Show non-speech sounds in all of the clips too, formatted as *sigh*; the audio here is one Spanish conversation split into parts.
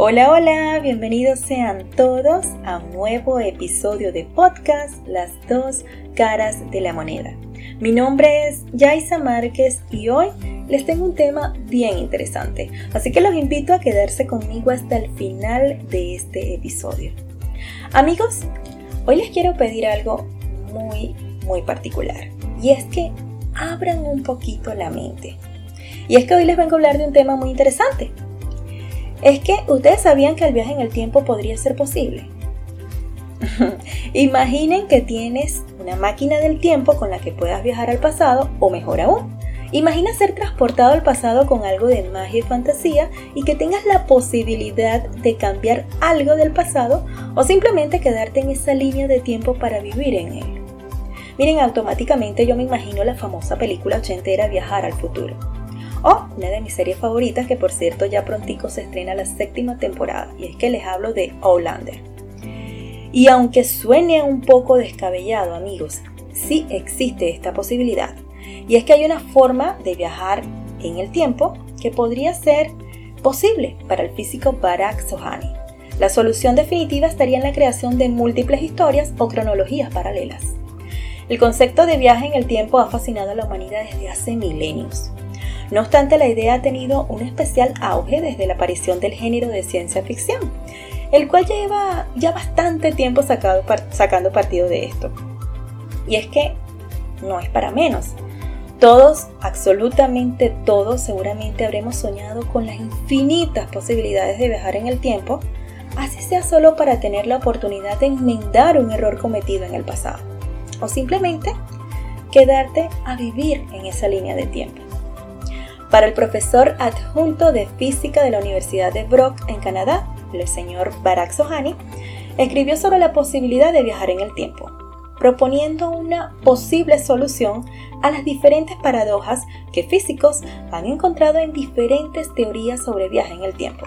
Hola, hola, bienvenidos sean todos a un nuevo episodio de podcast Las dos caras de la moneda. Mi nombre es Yaisa Márquez y hoy les tengo un tema bien interesante, así que los invito a quedarse conmigo hasta el final de este episodio. Amigos, hoy les quiero pedir algo muy, muy particular y es que abran un poquito la mente. Y es que hoy les vengo a hablar de un tema muy interesante. Es que ustedes sabían que el viaje en el tiempo podría ser posible. *laughs* Imaginen que tienes una máquina del tiempo con la que puedas viajar al pasado o mejor aún. Imagina ser transportado al pasado con algo de magia y fantasía y que tengas la posibilidad de cambiar algo del pasado o simplemente quedarte en esa línea de tiempo para vivir en él. Miren, automáticamente yo me imagino la famosa película ochentera Viajar al futuro. O una de mis series favoritas que por cierto ya prontico se estrena la séptima temporada y es que les hablo de Outlander. Y aunque suene un poco descabellado amigos, sí existe esta posibilidad. Y es que hay una forma de viajar en el tiempo que podría ser posible para el físico Barack Sohani. La solución definitiva estaría en la creación de múltiples historias o cronologías paralelas. El concepto de viaje en el tiempo ha fascinado a la humanidad desde hace milenios. No obstante, la idea ha tenido un especial auge desde la aparición del género de ciencia ficción, el cual lleva ya bastante tiempo sacando partido de esto. Y es que no es para menos. Todos, absolutamente todos, seguramente habremos soñado con las infinitas posibilidades de viajar en el tiempo, así sea solo para tener la oportunidad de enmendar un error cometido en el pasado o simplemente quedarte a vivir en esa línea de tiempo. Para el profesor adjunto de física de la Universidad de Brock en Canadá, el señor Barack Sohani, escribió sobre la posibilidad de viajar en el tiempo, proponiendo una posible solución a las diferentes paradojas que físicos han encontrado en diferentes teorías sobre viaje en el tiempo.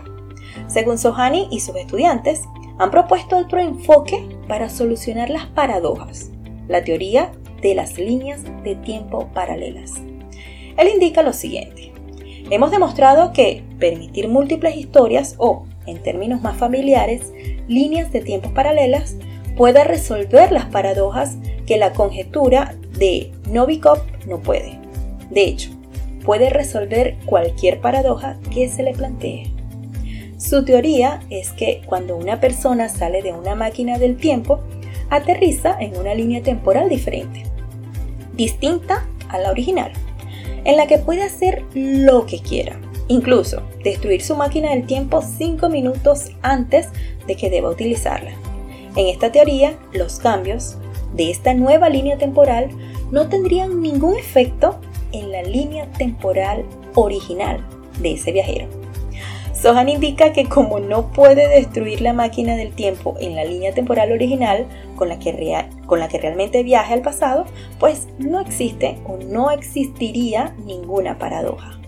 Según Sohani y sus estudiantes, han propuesto otro enfoque para solucionar las paradojas, la teoría de las líneas de tiempo paralelas. Él indica lo siguiente. Hemos demostrado que permitir múltiples historias o, en términos más familiares, líneas de tiempos paralelas puede resolver las paradojas que la conjetura de Novikov no puede. De hecho, puede resolver cualquier paradoja que se le plantee. Su teoría es que cuando una persona sale de una máquina del tiempo, aterriza en una línea temporal diferente, distinta a la original, en la que puede hacer lo que quiera, incluso destruir su máquina del tiempo 5 minutos antes de que deba utilizarla. En esta teoría, los cambios de esta nueva línea temporal no tendrían ningún efecto en la línea temporal original de ese viajero. Sohan indica que como no puede destruir la máquina del tiempo en la línea temporal original con la que, con la que realmente viaja al pasado, pues no existe o no existiría ninguna paradoja.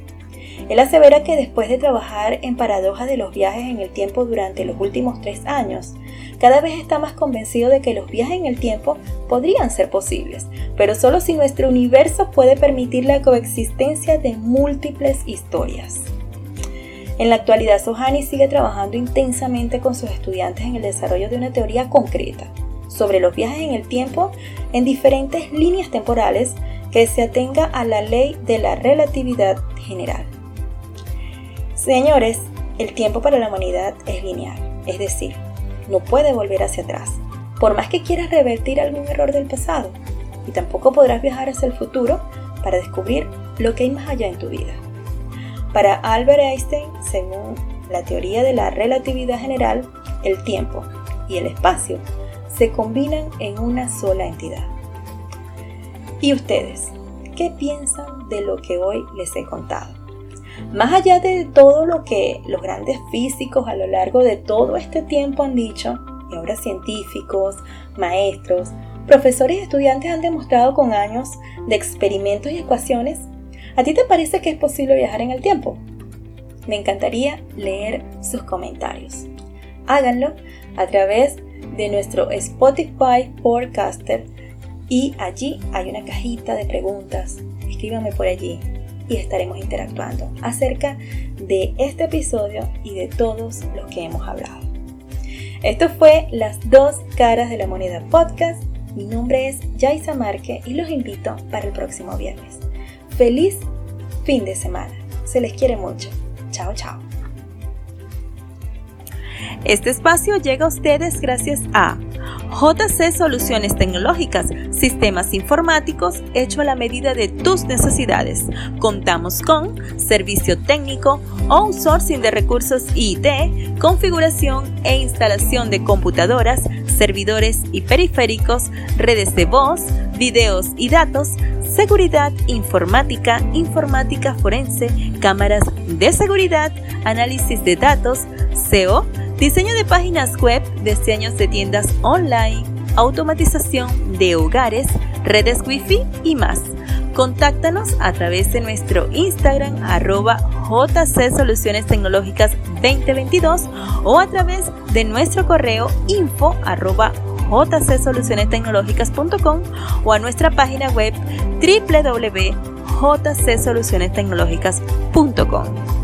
Él asevera que después de trabajar en paradojas de los viajes en el tiempo durante los últimos tres años, cada vez está más convencido de que los viajes en el tiempo podrían ser posibles, pero solo si nuestro universo puede permitir la coexistencia de múltiples historias. En la actualidad, Sohani sigue trabajando intensamente con sus estudiantes en el desarrollo de una teoría concreta sobre los viajes en el tiempo en diferentes líneas temporales que se atenga a la ley de la relatividad general. Señores, el tiempo para la humanidad es lineal, es decir, no puede volver hacia atrás, por más que quieras revertir algún error del pasado, y tampoco podrás viajar hacia el futuro para descubrir lo que hay más allá en tu vida. Para Albert Einstein, según la teoría de la relatividad general, el tiempo y el espacio se combinan en una sola entidad. ¿Y ustedes? ¿Qué piensan de lo que hoy les he contado? Más allá de todo lo que los grandes físicos a lo largo de todo este tiempo han dicho, y ahora científicos, maestros, profesores y estudiantes han demostrado con años de experimentos y ecuaciones, ¿A ti te parece que es posible viajar en el tiempo? Me encantaría leer sus comentarios. Háganlo a través de nuestro Spotify Podcaster y allí hay una cajita de preguntas. Escríbame por allí. y estaremos interactuando acerca de este episodio y de todos los que hemos hablado. Esto fue Las dos caras de la moneda podcast. Mi nombre es Yaisa Marque y los invito para el próximo viernes. Feliz fin de semana. Se les quiere mucho. Chao, chao. Este espacio llega a ustedes gracias a JC Soluciones Tecnológicas, sistemas informáticos hecho a la medida de tus necesidades. Contamos con servicio técnico, outsourcing de recursos IT, configuración e instalación de computadoras, servidores y periféricos, redes de voz, videos y datos, seguridad informática, informática forense, cámaras de seguridad, análisis de datos, SEO, diseño de páginas web, diseños de tiendas online, automatización de hogares, redes wifi y más. Contáctanos a través de nuestro Instagram arroba JC Soluciones Tecnológicas 2022 o a través de nuestro correo info arroba jcsolucionestecnologicas.com o a nuestra página web www.jcsolucionestecnologicas.com.